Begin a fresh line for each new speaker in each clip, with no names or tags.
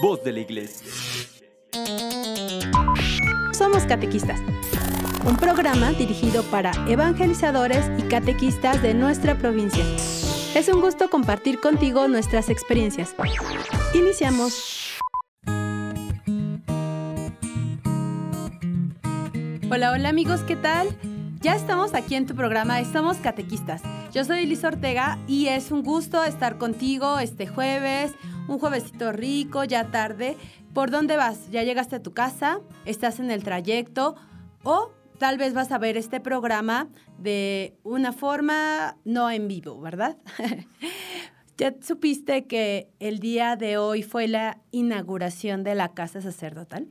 Voz de la Iglesia.
Somos Catequistas, un programa dirigido para evangelizadores y catequistas de nuestra provincia. Es un gusto compartir contigo nuestras experiencias. Iniciamos. Hola, hola amigos, ¿qué tal? Ya estamos aquí en tu programa, estamos catequistas. Yo soy Liz Ortega y es un gusto estar contigo este jueves, un juevesito rico, ya tarde. ¿Por dónde vas? ¿Ya llegaste a tu casa? ¿Estás en el trayecto? ¿O tal vez vas a ver este programa de una forma no en vivo, ¿verdad? ya supiste que el día de hoy fue la inauguración de la casa sacerdotal.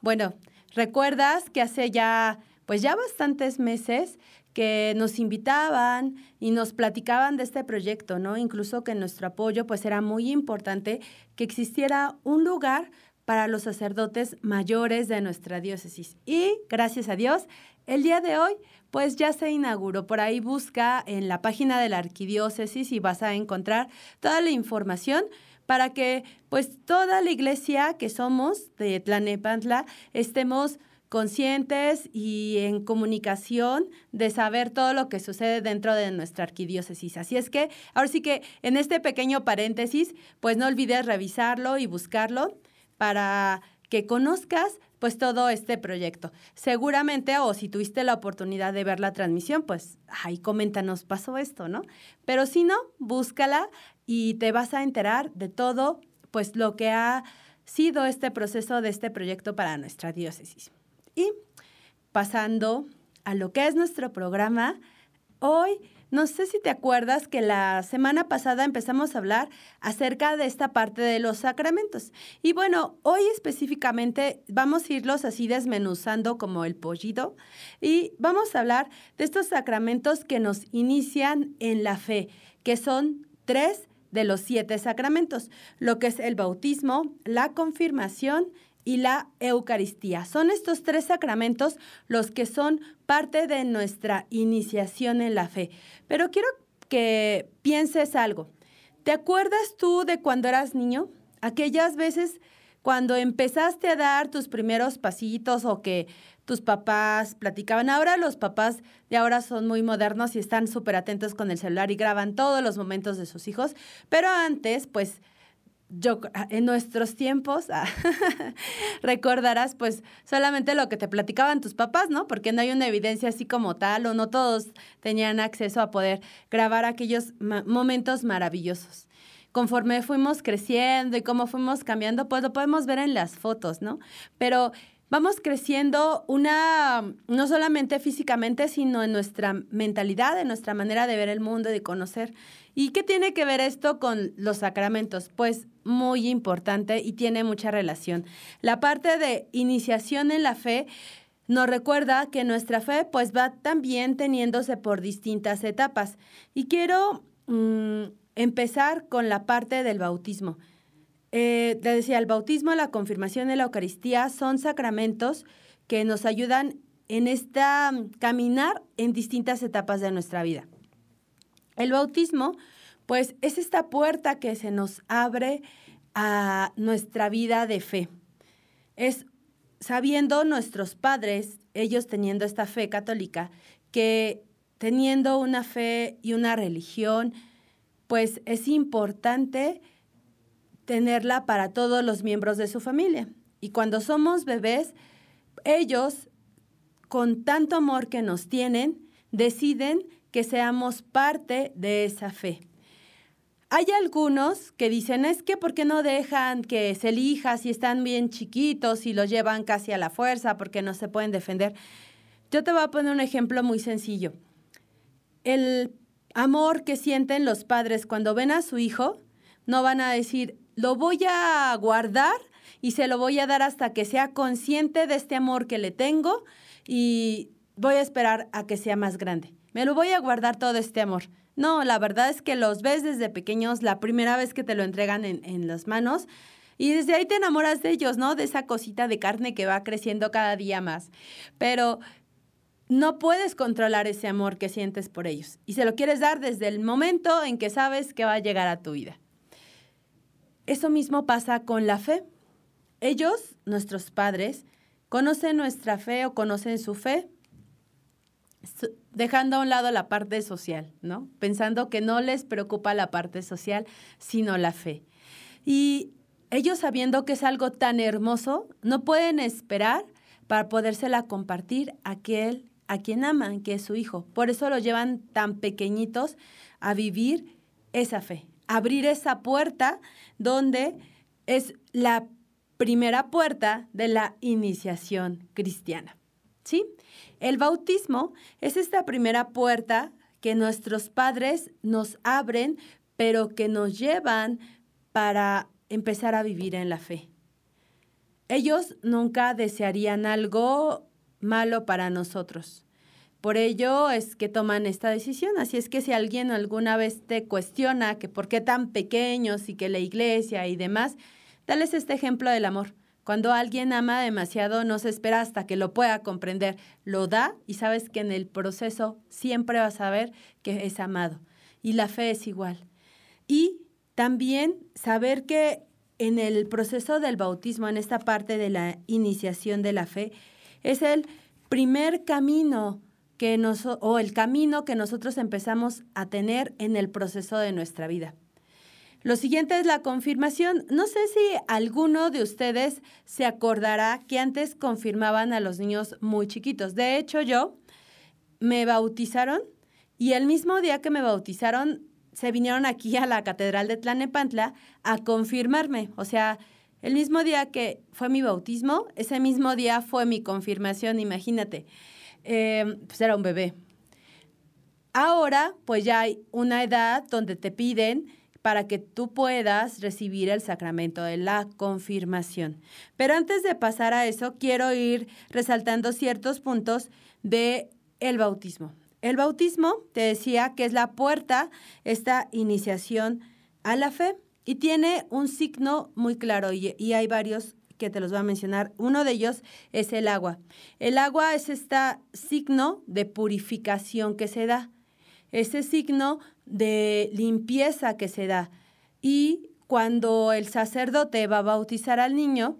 Bueno, ¿recuerdas que hace ya pues ya bastantes meses que nos invitaban y nos platicaban de este proyecto, ¿no? Incluso que nuestro apoyo pues era muy importante que existiera un lugar para los sacerdotes mayores de nuestra diócesis. Y gracias a Dios, el día de hoy pues ya se inauguró. Por ahí busca en la página de la arquidiócesis y vas a encontrar toda la información para que pues toda la iglesia que somos de Tlanepantla estemos conscientes y en comunicación de saber todo lo que sucede dentro de nuestra arquidiócesis. Así es que, ahora sí que en este pequeño paréntesis, pues no olvides revisarlo y buscarlo para que conozcas pues todo este proyecto. Seguramente, o si tuviste la oportunidad de ver la transmisión, pues ahí coméntanos, pasó esto, ¿no? Pero si no, búscala y te vas a enterar de todo, pues lo que ha sido este proceso de este proyecto para nuestra diócesis. Y pasando a lo que es nuestro programa, hoy no sé si te acuerdas que la semana pasada empezamos a hablar acerca de esta parte de los sacramentos. Y bueno, hoy específicamente vamos a irlos así desmenuzando como el pollito y vamos a hablar de estos sacramentos que nos inician en la fe, que son tres de los siete sacramentos, lo que es el bautismo, la confirmación y la Eucaristía. Son estos tres sacramentos los que son parte de nuestra iniciación en la fe. Pero quiero que pienses algo. ¿Te acuerdas tú de cuando eras niño? Aquellas veces cuando empezaste a dar tus primeros pasitos o que tus papás platicaban. Ahora los papás de ahora son muy modernos y están súper atentos con el celular y graban todos los momentos de sus hijos. Pero antes, pues yo ah, en nuestros tiempos ah, recordarás pues solamente lo que te platicaban tus papás, ¿no? Porque no hay una evidencia así como tal o no todos tenían acceso a poder grabar aquellos momentos maravillosos. Conforme fuimos creciendo y cómo fuimos cambiando, pues lo podemos ver en las fotos, ¿no? Pero vamos creciendo una, no solamente físicamente, sino en nuestra mentalidad, en nuestra manera de ver el mundo, de conocer. ¿Y qué tiene que ver esto con los sacramentos? Pues muy importante y tiene mucha relación. La parte de iniciación en la fe nos recuerda que nuestra fe pues va también teniéndose por distintas etapas. Y quiero mm, empezar con la parte del bautismo. Eh, decía, el bautismo, la confirmación y la Eucaristía son sacramentos que nos ayudan en esta mm, caminar en distintas etapas de nuestra vida. El bautismo, pues, es esta puerta que se nos abre a nuestra vida de fe. Es sabiendo nuestros padres, ellos teniendo esta fe católica, que teniendo una fe y una religión, pues es importante tenerla para todos los miembros de su familia. Y cuando somos bebés, ellos, con tanto amor que nos tienen, deciden que seamos parte de esa fe. Hay algunos que dicen, es que ¿por qué no dejan que se elija si están bien chiquitos y los llevan casi a la fuerza porque no se pueden defender? Yo te voy a poner un ejemplo muy sencillo. El amor que sienten los padres cuando ven a su hijo, no van a decir, lo voy a guardar y se lo voy a dar hasta que sea consciente de este amor que le tengo y voy a esperar a que sea más grande. Me lo voy a guardar todo este amor. No, la verdad es que los ves desde pequeños, la primera vez que te lo entregan en, en las manos, y desde ahí te enamoras de ellos, ¿no? De esa cosita de carne que va creciendo cada día más. Pero no puedes controlar ese amor que sientes por ellos. Y se lo quieres dar desde el momento en que sabes que va a llegar a tu vida. Eso mismo pasa con la fe. Ellos, nuestros padres, conocen nuestra fe o conocen su fe, dejando a un lado la parte social, ¿no? Pensando que no les preocupa la parte social, sino la fe. Y ellos sabiendo que es algo tan hermoso, no pueden esperar para podérsela compartir a aquel a quien aman, que es su hijo. Por eso lo llevan tan pequeñitos a vivir esa fe, abrir esa puerta donde es la primera puerta de la iniciación cristiana. ¿Sí? El bautismo es esta primera puerta que nuestros padres nos abren, pero que nos llevan para empezar a vivir en la fe. Ellos nunca desearían algo malo para nosotros. Por ello es que toman esta decisión. Así es que si alguien alguna vez te cuestiona que por qué tan pequeños y que la iglesia y demás, dales este ejemplo del amor. Cuando alguien ama demasiado, no se espera hasta que lo pueda comprender. Lo da y sabes que en el proceso siempre vas a ver que es amado. Y la fe es igual. Y también saber que en el proceso del bautismo, en esta parte de la iniciación de la fe, es el primer camino que o el camino que nosotros empezamos a tener en el proceso de nuestra vida. Lo siguiente es la confirmación. No sé si alguno de ustedes se acordará que antes confirmaban a los niños muy chiquitos. De hecho, yo me bautizaron y el mismo día que me bautizaron se vinieron aquí a la Catedral de Tlanepantla a confirmarme. O sea, el mismo día que fue mi bautismo, ese mismo día fue mi confirmación, imagínate. Eh, pues era un bebé. Ahora, pues ya hay una edad donde te piden para que tú puedas recibir el sacramento de la confirmación. Pero antes de pasar a eso, quiero ir resaltando ciertos puntos de el bautismo. El bautismo, te decía, que es la puerta, esta iniciación a la fe, y tiene un signo muy claro, y, y hay varios que te los voy a mencionar. Uno de ellos es el agua. El agua es este signo de purificación que se da ese signo de limpieza que se da. Y cuando el sacerdote va a bautizar al niño,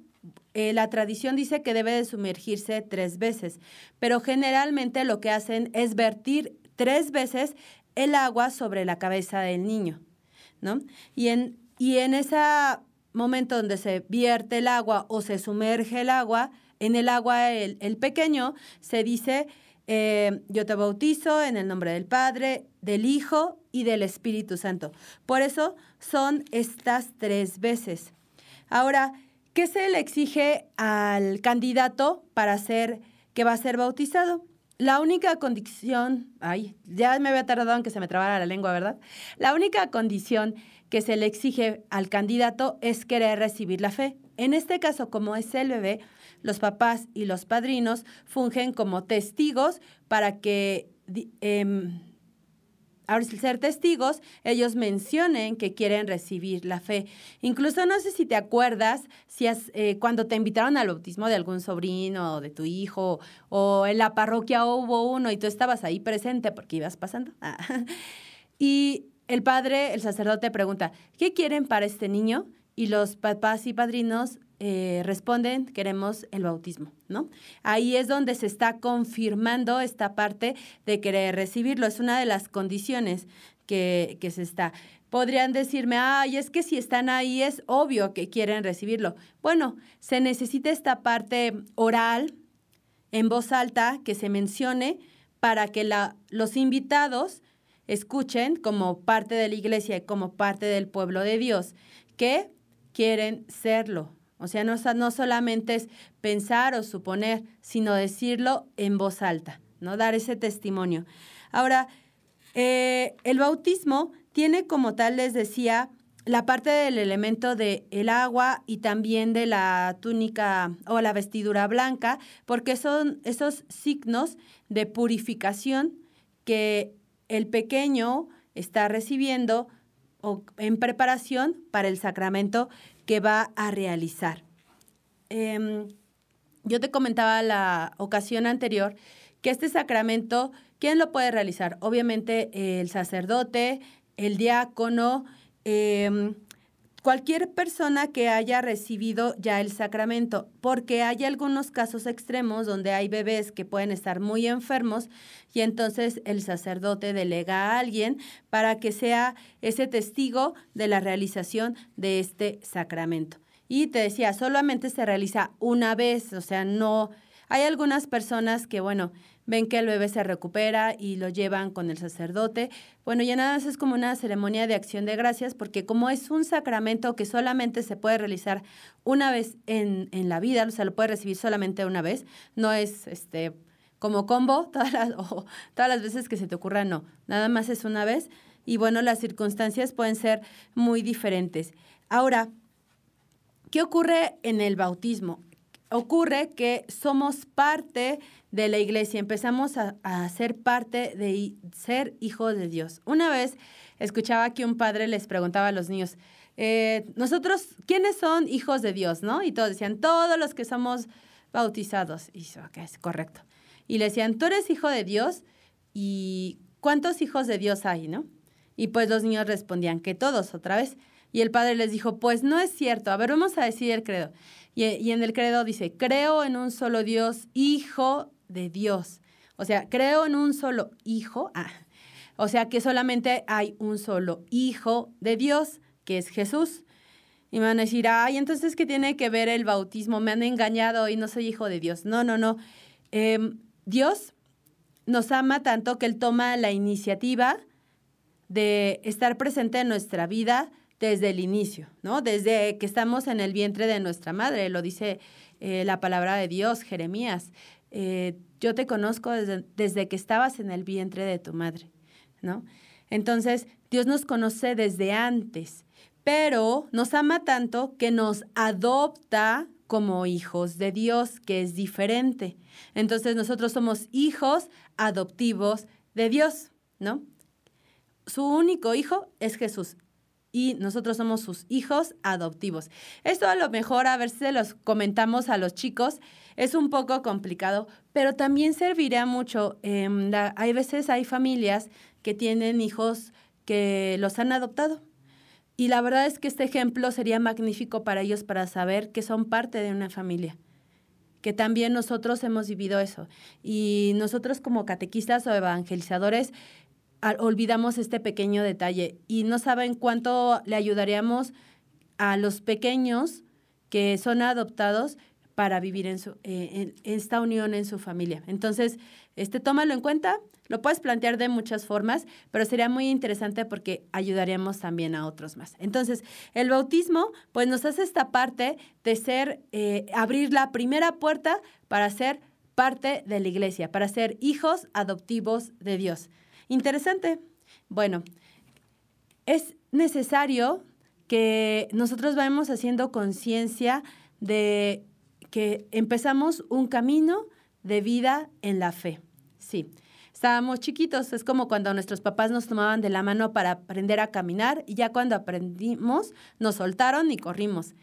eh, la tradición dice que debe de sumergirse tres veces, pero generalmente lo que hacen es vertir tres veces el agua sobre la cabeza del niño, ¿no? Y en, y en ese momento donde se vierte el agua o se sumerge el agua, en el agua el, el pequeño, se dice eh, yo te bautizo en el nombre del Padre, del Hijo y del Espíritu Santo. Por eso son estas tres veces. Ahora, ¿qué se le exige al candidato para ser que va a ser bautizado? La única condición, ay, ya me había tardado en que se me trabara la lengua, ¿verdad? La única condición que se le exige al candidato es querer recibir la fe. En este caso, como es el bebé, los papás y los padrinos fungen como testigos para que, eh, ahora ser testigos, ellos mencionen que quieren recibir la fe. Incluso no sé si te acuerdas, si eh, cuando te invitaron al bautismo de algún sobrino o de tu hijo, o en la parroquia hubo uno y tú estabas ahí presente porque ibas pasando. Ah. Y el padre, el sacerdote pregunta, ¿qué quieren para este niño? Y los papás y padrinos eh, responden, queremos el bautismo, ¿no? Ahí es donde se está confirmando esta parte de querer recibirlo. Es una de las condiciones que, que se está. Podrían decirme, ay, es que si están ahí es obvio que quieren recibirlo. Bueno, se necesita esta parte oral, en voz alta, que se mencione para que la, los invitados escuchen como parte de la iglesia y como parte del pueblo de Dios que quieren serlo, o sea, no, no solamente es pensar o suponer, sino decirlo en voz alta, ¿no? Dar ese testimonio. Ahora, eh, el bautismo tiene como tal, les decía, la parte del elemento del el agua y también de la túnica o la vestidura blanca, porque son esos signos de purificación que el pequeño está recibiendo o en preparación para el sacramento que va a realizar. Em, yo te comentaba la ocasión anterior que este sacramento, ¿quién lo puede realizar? Obviamente el sacerdote, el diácono, em, cualquier persona que haya recibido ya el sacramento, porque hay algunos casos extremos donde hay bebés que pueden estar muy enfermos y entonces el sacerdote delega a alguien para que sea ese testigo de la realización de este sacramento. Y te decía, solamente se realiza una vez, o sea, no... Hay algunas personas que, bueno, ven que el bebé se recupera y lo llevan con el sacerdote. Bueno, ya nada más es como una ceremonia de acción de gracias, porque como es un sacramento que solamente se puede realizar una vez en, en la vida, o sea, lo puede recibir solamente una vez, no es este como combo todas las, todas las veces que se te ocurra, no, nada más es una vez. Y bueno, las circunstancias pueden ser muy diferentes. Ahora, ¿qué ocurre en el bautismo? Ocurre que somos parte de la iglesia, empezamos a, ser parte de ser hijos de Dios. Una vez escuchaba que un padre les preguntaba a los niños, eh, nosotros, ¿quiénes son hijos de Dios? ¿no? Y todos decían, todos los que somos bautizados. Y eso, ok, es correcto. Y le decían, tú eres hijo de Dios y ¿cuántos hijos de Dios hay? ¿no? Y pues los niños respondían que todos otra vez. Y el padre les dijo, pues no es cierto. A ver, vamos a decir el credo. Y, y en el credo dice, creo en un solo Dios, hijo de Dios. O sea, creo en un solo hijo. Ah, o sea que solamente hay un solo hijo de Dios, que es Jesús. Y me van a decir, ay, entonces, ¿qué tiene que ver el bautismo? Me han engañado y no soy hijo de Dios. No, no, no. Em, Dios nos ama tanto que Él toma la iniciativa de estar presente en nuestra vida desde el inicio, ¿no? Desde que estamos en el vientre de nuestra madre, lo dice eh, la palabra de Dios, Jeremías. Eh, yo te conozco desde, que estabas en el vientre de tu madre, ¿no? Entonces, Dios nos conoce desde antes, pero nos ama tanto que nos adopta como hijos de Dios, que es diferente. Entonces, nosotros somos hijos adoptivos de Dios, ¿no? Su único hijo es Jesús y nosotros somos sus hijos adoptivos. Esto a lo mejor a ver si se los comentamos a los chicos es un poco complicado, pero también serviría mucho. Em, hay veces, hay familias que tienen hijos que los han adoptado. Y la verdad es que este ejemplo sería magnífico para ellos para saber que son parte de una familia, que también nosotros hemos vivido eso. Y nosotros como catequistas o evangelizadores olvidamos este pequeño detalle y no saben cuánto le ayudaríamos a los pequeños que son adoptados para vivir en, su, eh, esta unión en su familia. Entonces, este, tómalo en cuenta, lo puedes plantear de muchas formas, pero sería muy interesante porque ayudaríamos también a otros más. Entonces, el bautismo, pues nos hace esta parte de ser, eh, abrir la primera puerta para ser parte de la iglesia, para ser hijos adoptivos de Dios. Interesante. Bueno, es necesario que nosotros vayamos haciendo conciencia de que empezamos un camino de vida en la fe. Sí, estábamos chiquitos, es como cuando nuestros papás nos tomaban de la mano para aprender a caminar y ya cuando aprendimos nos soltaron y corrimos.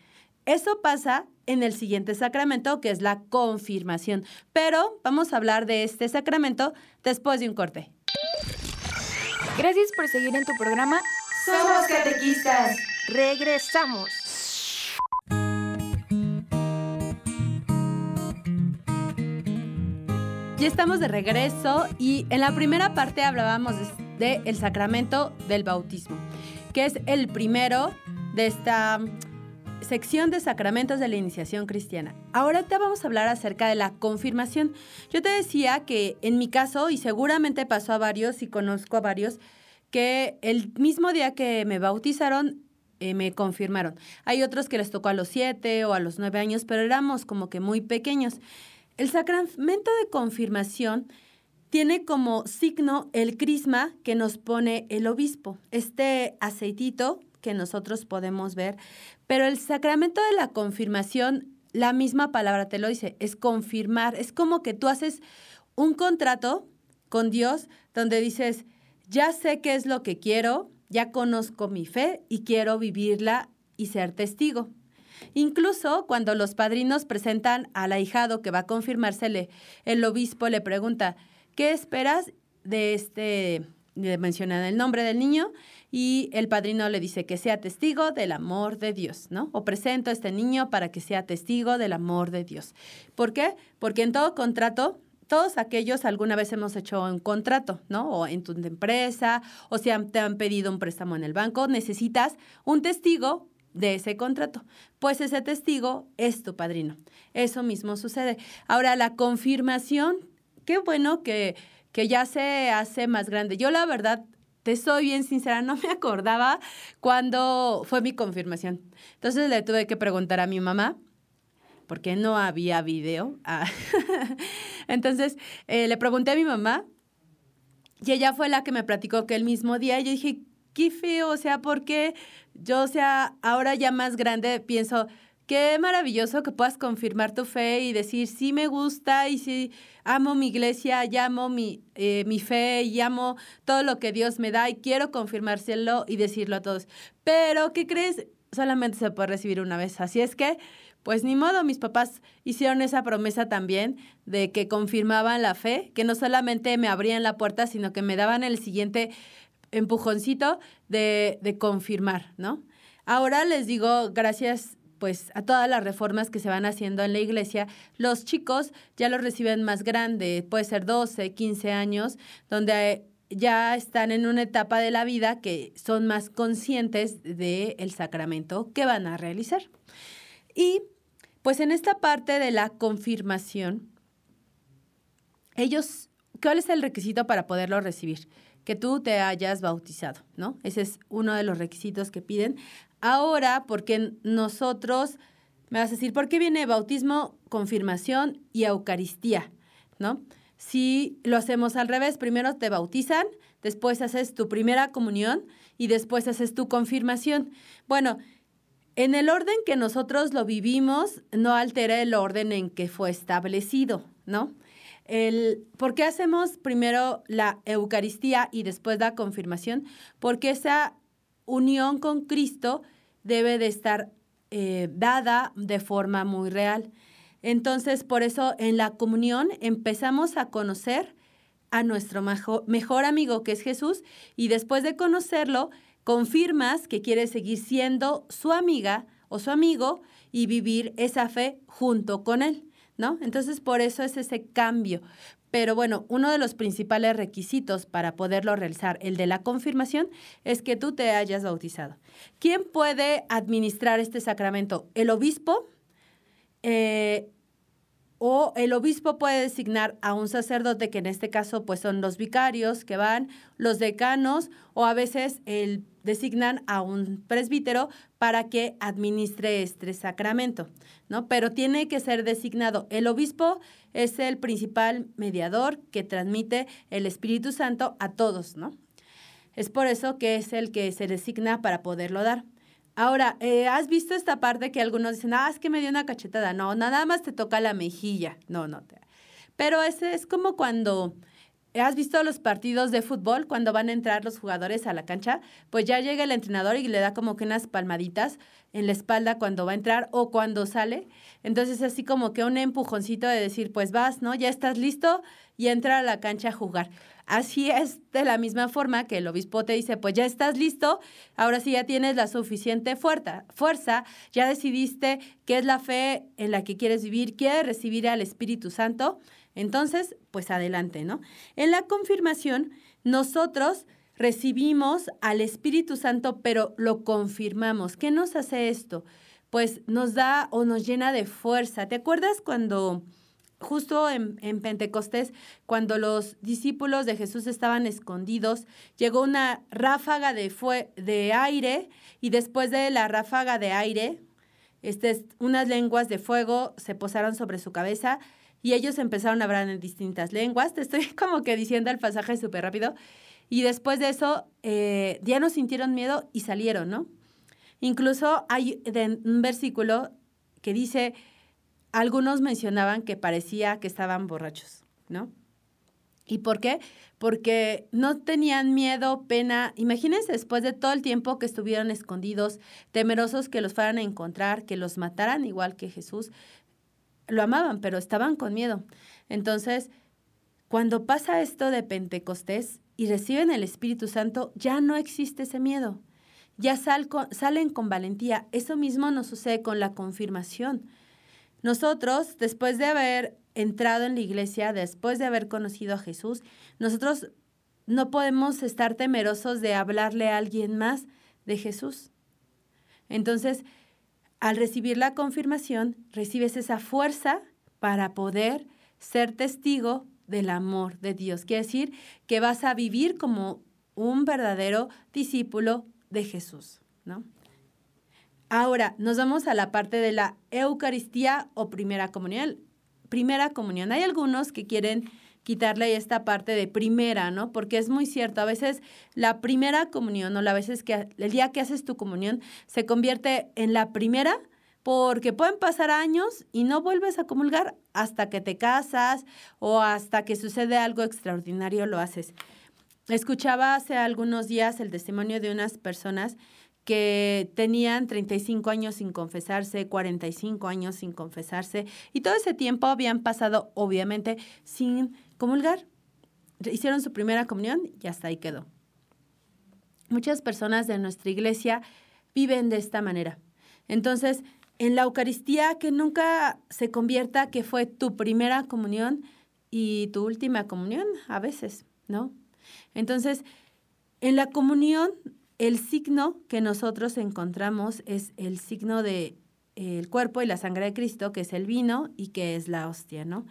Eso pasa en el siguiente sacramento, que es la confirmación. Pero vamos a hablar de este sacramento después de un corte.
Gracias por seguir en tu programa.
Somos catequistas.
Regresamos.
Ya estamos de regreso y en la primera parte hablábamos del el sacramento del bautismo, que es el primero de esta sección de sacramentos de la iniciación cristiana. Ahora te vamos a hablar acerca de la confirmación. Yo te decía que en mi caso, y seguramente pasó a varios y conozco a varios, que el mismo día que me bautizaron, eh, me confirmaron. Hay otros que les tocó a los siete o a los nueve años, pero éramos como que muy pequeños. El sacramento de confirmación tiene como signo el crisma que nos pone el obispo, este aceitito que nosotros podemos ver, pero el sacramento de la confirmación, la misma palabra te lo dice, es confirmar, es como que tú haces un contrato con Dios donde dices, ya sé qué es lo que quiero, ya conozco mi fe y quiero vivirla y ser testigo. Incluso cuando los padrinos presentan al ahijado que va a confirmársele, el obispo le pregunta, ¿qué esperas de este, de mencionar el nombre del niño? y el padrino le dice que sea testigo del amor de Dios, ¿no? O presento a este niño para que sea testigo del amor de Dios. ¿Por qué? Porque en todo contrato todos aquellos alguna vez hemos hecho un contrato, ¿no? O en tu empresa, o si te han pedido un préstamo en el banco, necesitas un testigo de ese contrato. Pues ese testigo es tu padrino. Eso mismo sucede. Ahora, la confirmación, qué bueno que, que ya se hace más grande. Yo la verdad, te soy bien sincera, no me acordaba cuando fue mi confirmación. Entonces le tuve que preguntar a mi mamá porque no había video. Ah. Entonces eh, le pregunté a mi mamá y ella fue la que me platicó que el mismo día yo dije, qué feo, o sea, porque yo, o sea, ahora ya más grande pienso, qué maravilloso que puedas confirmar tu fe y decir, sí me gusta y sí amo mi iglesia, y amo mi, eh, mi fe y amo todo lo que Dios me da y quiero confirmárselo y decirlo a todos. Pero, ¿qué crees? Solamente se puede recibir una vez. Así es que pues ni modo, mis papás hicieron esa promesa también de que confirmaban la fe, que no solamente me abrían la puerta, sino que me daban el siguiente empujoncito de, de confirmar, ¿no? Ahora les digo, gracias pues a todas las reformas que se van haciendo en la iglesia, los chicos ya los reciben más grande, puede ser 12, 15 años, donde ya están en una etapa de la vida que son más conscientes del sacramento que van a realizar. Y pues en esta parte de la confirmación, ellos, ¿cuál es el requisito para poderlo recibir? Que tú te hayas bautizado, ¿no? Ese es uno de los requisitos que piden. Ahora, porque nosotros, me vas a decir, ¿por qué viene bautismo, confirmación y Eucaristía? ¿No? Si lo hacemos al revés, primero te bautizan, después haces tu primera comunión y después haces tu confirmación. Bueno, en el orden que nosotros lo vivimos, no altera el orden en que fue establecido, ¿no? ¿Por qué hacemos primero la Eucaristía y después la confirmación? Porque esa unión con Cristo debe de estar eh, dada de forma muy real. Entonces, por eso en la comunión empezamos a conocer a nuestro mejor amigo que es Jesús y después de conocerlo, confirmas que quieres seguir siendo su amiga o su amigo y vivir esa fe junto con él, ¿no? Entonces, por eso es ese cambio. Pero bueno, uno de los principales requisitos para poderlo realizar, el de la confirmación, es que tú te hayas bautizado. ¿Quién puede administrar este sacramento? El obispo, eh, o el obispo puede designar a un sacerdote, que en este caso pues son los vicarios que van, los decanos, o a veces el, designan a un presbítero para que administre este sacramento, ¿no? Pero tiene que ser designado. El obispo es el principal mediador que transmite el Espíritu Santo a todos, ¿no? Es por eso que es el que se designa para poderlo dar. Ahora, eh, ¿has visto esta parte que algunos dicen, ah, es que me dio una cachetada? No, nada más te toca la mejilla. No, no. Te... Pero ese es como cuando ¿Has visto los partidos de fútbol cuando van a entrar los jugadores a la cancha? Pues ya llega el entrenador y le da como que unas palmaditas en la espalda cuando va a entrar o cuando sale. Entonces así como que un empujoncito de decir, pues vas, ¿no? Ya estás listo y entra a la cancha a jugar. Así es de la misma forma que el obispo te dice, pues ya estás listo, ahora sí ya tienes la suficiente fuerza, fuerza, ya decidiste qué es la fe en la que quieres vivir, quieres recibir al Espíritu Santo entonces, pues adelante, ¿no? En la confirmación, nosotros recibimos al Espíritu Santo, pero lo confirmamos. ¿Qué nos hace esto? Pues nos da o nos llena de fuerza. ¿Te acuerdas cuando justo en, Pentecostés, cuando los discípulos de Jesús estaban escondidos, llegó una ráfaga de, de aire y después de la ráfaga de aire, este, unas lenguas de fuego se posaron sobre su cabeza y ellos empezaron a hablar en distintas lenguas. Te estoy como que diciendo el pasaje súper rápido. Y después de eso, eh, ya no sintieron miedo y salieron, ¿no? Incluso hay un versículo que dice, algunos mencionaban que parecía que estaban borrachos, ¿no? ¿Y por qué? Porque no tenían miedo, pena. Imagínense después de todo el tiempo que estuvieron escondidos, temerosos que los fueran a encontrar, que los mataran igual que Jesús lo amaban, pero estaban con miedo. Entonces, cuando pasa esto de Pentecostés, y reciben el Espíritu Santo, ya no existe ese miedo. Ya salen con valentía. Eso mismo nos sucede con la confirmación. Nosotros, después de haber entrado en la iglesia, después de haber conocido a Jesús, nosotros no podemos estar temerosos de hablarle a alguien más de Jesús. Entonces, al recibir la confirmación, recibes esa fuerza para poder ser testigo del amor de Dios. Quiere decir que vas a vivir como un verdadero discípulo de Jesús, ¿no? Ahora, nos vamos a la parte de la Eucaristía o primera comunión. Primera comunión. Hay algunos que quieren quitarle esta parte de primera, ¿no? Porque es muy cierto, a veces la primera comunión o la veces que el día que haces tu comunión se convierte en la primera porque pueden pasar años y no vuelves a comulgar hasta que te casas o hasta que sucede algo extraordinario lo haces. Escuchaba hace algunos días el testimonio de unas personas que tenían 35 años sin confesarse, 45 años sin confesarse, y todo ese tiempo habían pasado, obviamente, sin comulgar. Hicieron su primera comunión y hasta ahí quedó. Muchas personas de nuestra iglesia viven de esta manera. Entonces, en la Eucaristía, que nunca se convierta que fue tu primera comunión y tu última comunión, a veces, ¿no? Entonces, en la comunión, el signo que nosotros encontramos es el signo de el cuerpo y la sangre de Cristo, que es el vino y que es la hostia, ¿no?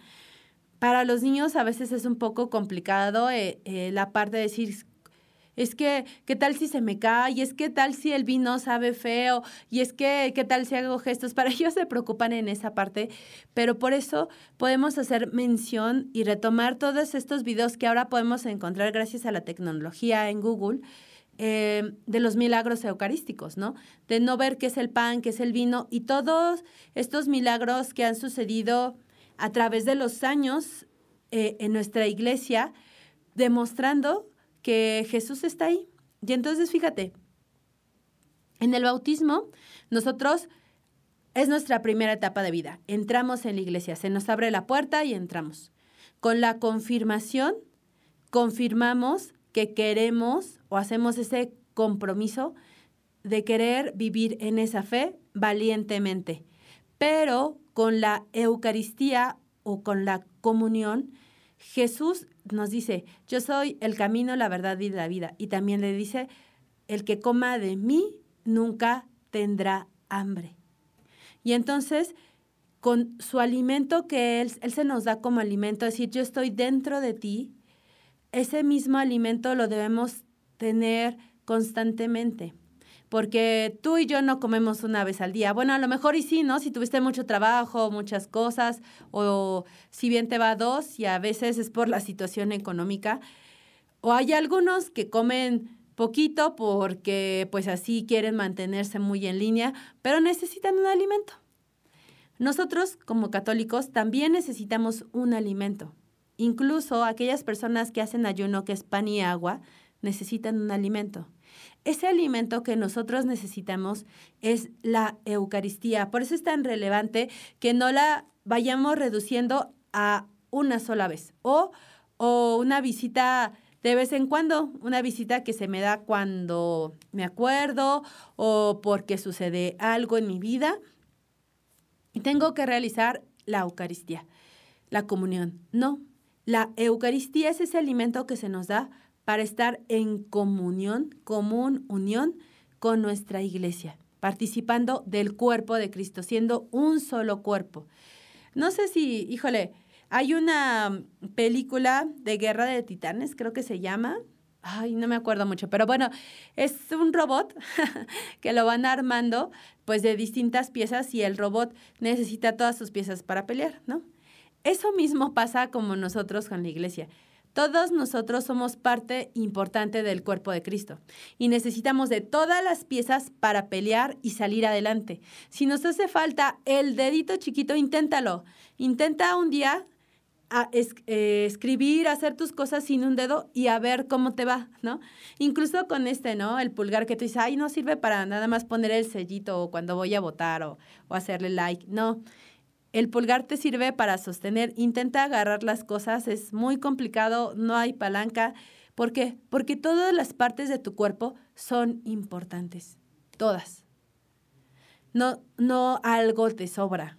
Para los niños a veces es un poco complicado eh, eh, la parte de decir es que, ¿qué tal si se me cae? Y es que, tal si el vino sabe feo? Y es que, ¿qué tal si hago gestos? Para ellos se preocupan en esa parte, pero por eso podemos hacer mención y retomar todos estos videos que ahora podemos encontrar gracias a la tecnología en Google. Eh, de los milagros eucarísticos, ¿no? De no ver qué es el pan, qué es el vino y todos estos milagros que han sucedido a través de los años eh, en nuestra iglesia, demostrando que Jesús está ahí. Y entonces, fíjate, en el bautismo, nosotros es nuestra primera etapa de vida. Entramos en la iglesia, se nos abre la puerta y entramos. Con la confirmación, confirmamos que queremos o hacemos ese compromiso de querer vivir en esa fe valientemente. Pero con la Eucaristía o con la comunión, Jesús nos dice, yo soy el camino, la verdad y la vida. Y también le dice, el que coma de mí nunca tendrá hambre. Y entonces, con su alimento que él, se nos da como alimento, es decir, yo estoy dentro de ti, ese mismo alimento lo debemos tener constantemente porque tú y yo no comemos una vez al día. Bueno, a lo mejor y sí, ¿no? Si tuviste mucho trabajo, muchas cosas, o si bien te va dos y a veces es por la situación económica. O hay algunos que comen poquito porque pues así quieren mantenerse muy en línea, pero necesitan un alimento. Nosotros como católicos también necesitamos un alimento. Incluso aquellas personas que hacen ayuno, que es pan y agua, necesitan un alimento. Ese alimento que nosotros necesitamos es la Eucaristía. Por eso es tan relevante que no la vayamos reduciendo a una sola vez o, o una visita de vez en cuando, una visita que se me da cuando me acuerdo o porque sucede algo en mi vida. Y tengo que realizar la Eucaristía, la comunión. No, la Eucaristía es ese alimento que se nos da para estar en comunión, común, unión con nuestra iglesia, participando del cuerpo de Cristo, siendo un solo cuerpo. No sé si, híjole, hay una película de Guerra de Titanes, creo que se llama. Ay, no me acuerdo mucho, pero bueno, es un robot que lo van armando pues de distintas piezas y el robot necesita todas sus piezas para pelear, ¿no? Eso mismo pasa como nosotros con la iglesia. Todos nosotros somos parte importante del cuerpo de Cristo y necesitamos de todas las piezas para pelear y salir adelante. Si nos hace falta el dedito chiquito, inténtalo. Intenta un día eh, escribir, hacer tus cosas sin un dedo y a ver cómo te va, ¿no? Incluso con este, ¿no? El pulgar que tú dices, ay, no sirve para nada más poner el sellito cuando voy a votar o, o hacerle like. No, el pulgar te sirve para sostener. Intenta agarrar las cosas, es muy complicado, no hay palanca. ¿Por qué? Porque todas las partes de tu cuerpo son importantes, todas. No, no algo te sobra.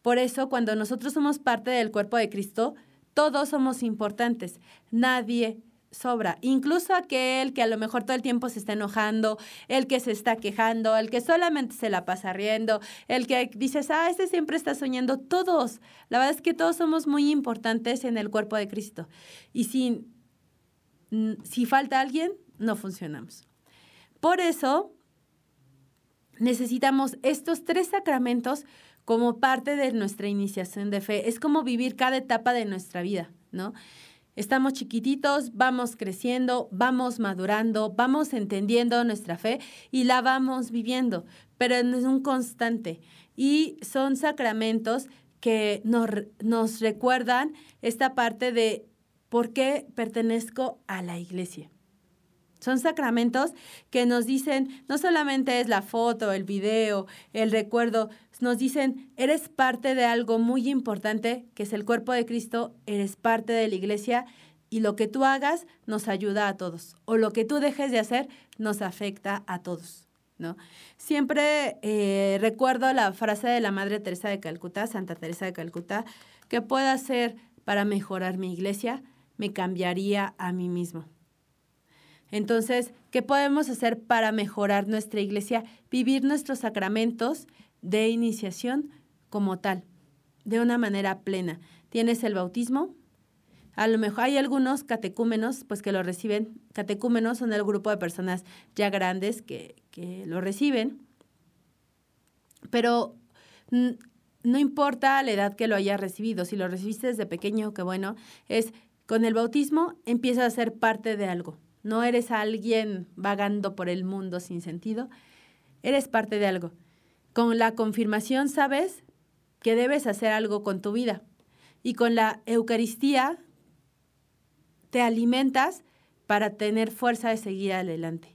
Por eso, cuando nosotros somos parte del cuerpo de Cristo, todos somos importantes. Nadie sobra. Incluso aquel que a lo mejor todo el tiempo se está enojando, el que se está quejando, el que solamente se la pasa riendo, el que dices, ah, este siempre está soñando. Todos. La verdad es que todos somos muy importantes en el cuerpo de Cristo. Y si, si falta alguien, no funcionamos. Por eso necesitamos estos tres sacramentos como parte de nuestra iniciación de fe. Es como vivir cada etapa de nuestra vida, ¿no? Estamos chiquititos, vamos creciendo, vamos madurando, vamos entendiendo nuestra fe y la vamos viviendo, pero es un constante. Y son sacramentos que nos, nos recuerdan esta parte de por qué pertenezco a la iglesia. Son sacramentos que nos dicen, no solamente es la foto, el video, el recuerdo, nos dicen, eres parte de algo muy importante, que es el cuerpo de Cristo, eres parte de la iglesia y lo que tú hagas nos ayuda a todos, o lo que tú dejes de hacer nos afecta a todos. ¿no? Siempre eh, recuerdo la frase de la Madre Teresa de Calcuta, Santa Teresa de Calcuta, que pueda hacer para mejorar mi iglesia, me cambiaría a mí mismo. Entonces, ¿qué podemos hacer para mejorar nuestra iglesia? Vivir nuestros sacramentos de iniciación como tal, de una manera plena. Tienes el bautismo, a lo mejor hay algunos catecúmenos, pues que lo reciben. Catecúmenos son el grupo de personas ya grandes que, que lo reciben. Pero no importa la edad que lo hayas recibido, si lo recibiste desde pequeño, qué bueno, es con el bautismo empieza a ser parte de algo. No eres alguien vagando por el mundo sin sentido, eres parte de algo. Con la confirmación sabes que debes hacer algo con tu vida. Y con la Eucaristía te alimentas para tener fuerza de seguir adelante.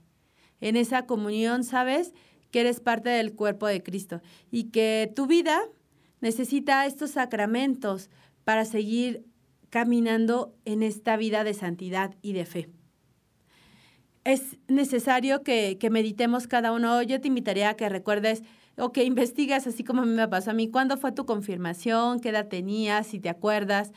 En esa comunión sabes que eres parte del cuerpo de Cristo y que tu vida necesita estos sacramentos para seguir caminando en esta vida de santidad y de fe es necesario que, meditemos cada uno. Yo te invitaría a que recuerdes o que investigues, así como a mí me pasó a mí, cuándo fue tu confirmación, qué edad tenías, si te acuerdas,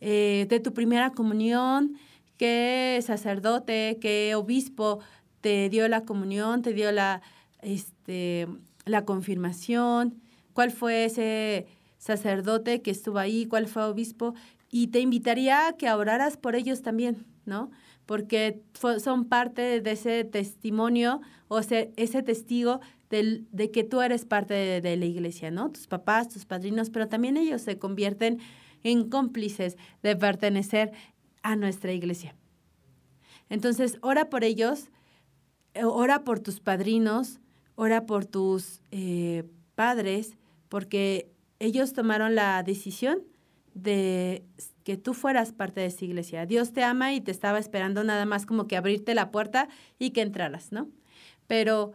eh, de tu primera comunión, qué sacerdote, qué obispo te dio la comunión, te dio la, este, la confirmación, cuál fue ese sacerdote que estuvo ahí, cuál fue obispo, y te invitaría a que oraras por ellos también, ¿no? Porque son parte de ese testimonio o sea, ese testigo de que tú eres parte de, la iglesia, ¿no? Tus papás, tus padrinos, pero también ellos se convierten en cómplices de pertenecer a nuestra iglesia. Entonces, ora por ellos, eh, ora por tus padrinos, ora por tus eh, padres, porque ellos tomaron la decisión de que tú fueras parte de esa iglesia. Dios te ama y te estaba esperando nada más como que abrirte la puerta y que entraras, ¿no? Pero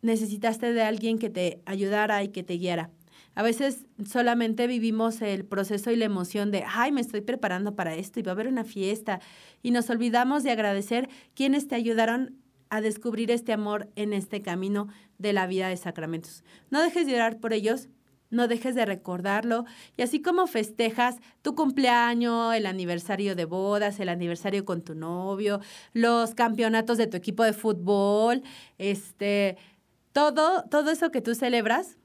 necesitaste de alguien que te ayudara y que te guiara. A veces solamente vivimos el proceso y la emoción de, ay, me estoy preparando para esto y va a haber una fiesta. Y nos olvidamos de agradecer quienes te ayudaron a descubrir este amor en este camino de la vida de sacramentos. No dejes de orar por ellos, no dejes de recordarlo. Y así como festejas tu cumpleaños, el aniversario de bodas, el aniversario con tu novio, los campeonatos de tu equipo de fútbol, este, todo, todo eso que tú celebras,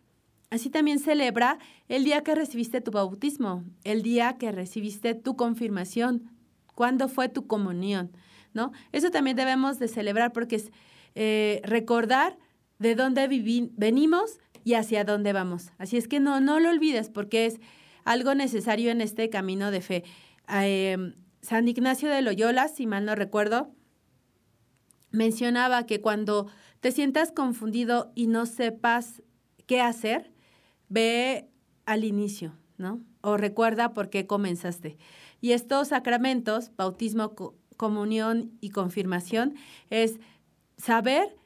así también celebra el día que recibiste tu bautismo, el día que recibiste tu confirmación, cuándo fue tu comunión, ¿no? Eso también debemos de celebrar porque es eh, recordar de dónde venimos y hacia dónde vamos. Así es que no, no lo olvides porque es algo necesario en este camino de fe. Em, San Ignacio de Loyola, si mal no recuerdo, mencionaba que cuando te sientas confundido y no sepas qué hacer, ve al inicio, ¿no? O recuerda por qué comenzaste. Y estos sacramentos, bautismo, comunión y confirmación, es saber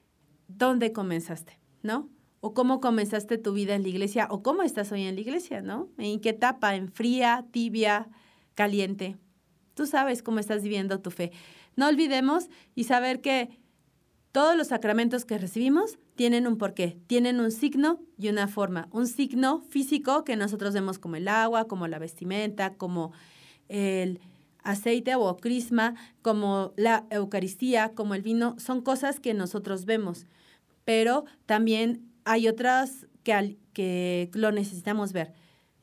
dónde comenzaste, ¿no? O cómo comenzaste tu vida en la iglesia o cómo estás hoy en la iglesia, ¿no? ¿En qué etapa? ¿En fría, tibia, caliente? Tú sabes cómo estás viviendo tu fe. No olvidemos y saber que todos los sacramentos que recibimos tienen un porqué, tienen un signo y una forma. Un signo físico que nosotros vemos como el agua, como la vestimenta, como el aceite o crisma, como la Eucaristía, como el vino, son cosas que nosotros vemos. Pero también hay otras que, que lo necesitamos ver.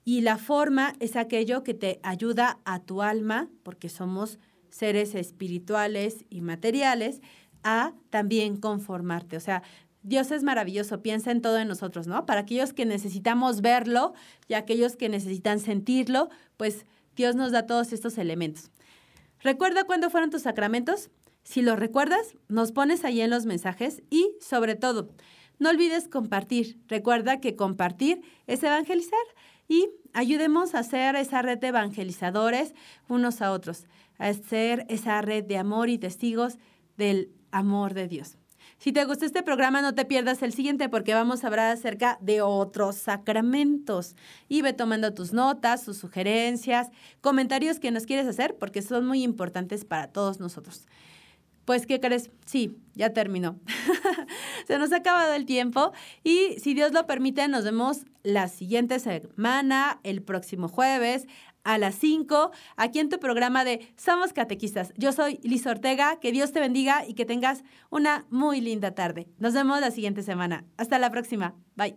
Y la forma es aquello que te ayuda a tu alma, porque somos seres espirituales y materiales, a también conformarte. O sea, Dios es maravilloso, piensa en todo en nosotros, ¿no? Para aquellos que necesitamos verlo y aquellos que necesitan sentirlo, pues Dios nos da todos estos elementos. ¿Recuerda cuándo fueron tus sacramentos? Si lo recuerdas, nos pones ahí en los mensajes y, sobre todo, no olvides compartir. Recuerda que compartir es evangelizar y ayudemos a hacer esa red de evangelizadores unos a otros, a hacer esa red de amor y testigos del amor de Dios. Si te gustó este programa, no te pierdas el siguiente porque vamos a hablar acerca de otros sacramentos. Y ve tomando tus notas, tus sugerencias, comentarios que nos quieres hacer porque son muy importantes para todos nosotros. Pues, ¿qué crees? Sí, ya terminó. Se nos ha acabado el tiempo y si Dios lo permite, nos vemos la siguiente semana, el próximo jueves a las 5, aquí en tu programa de Somos Catequistas. Yo soy Liz Ortega, que Dios te bendiga y que tengas una muy linda tarde. Nos vemos la siguiente semana. Hasta la próxima. Bye.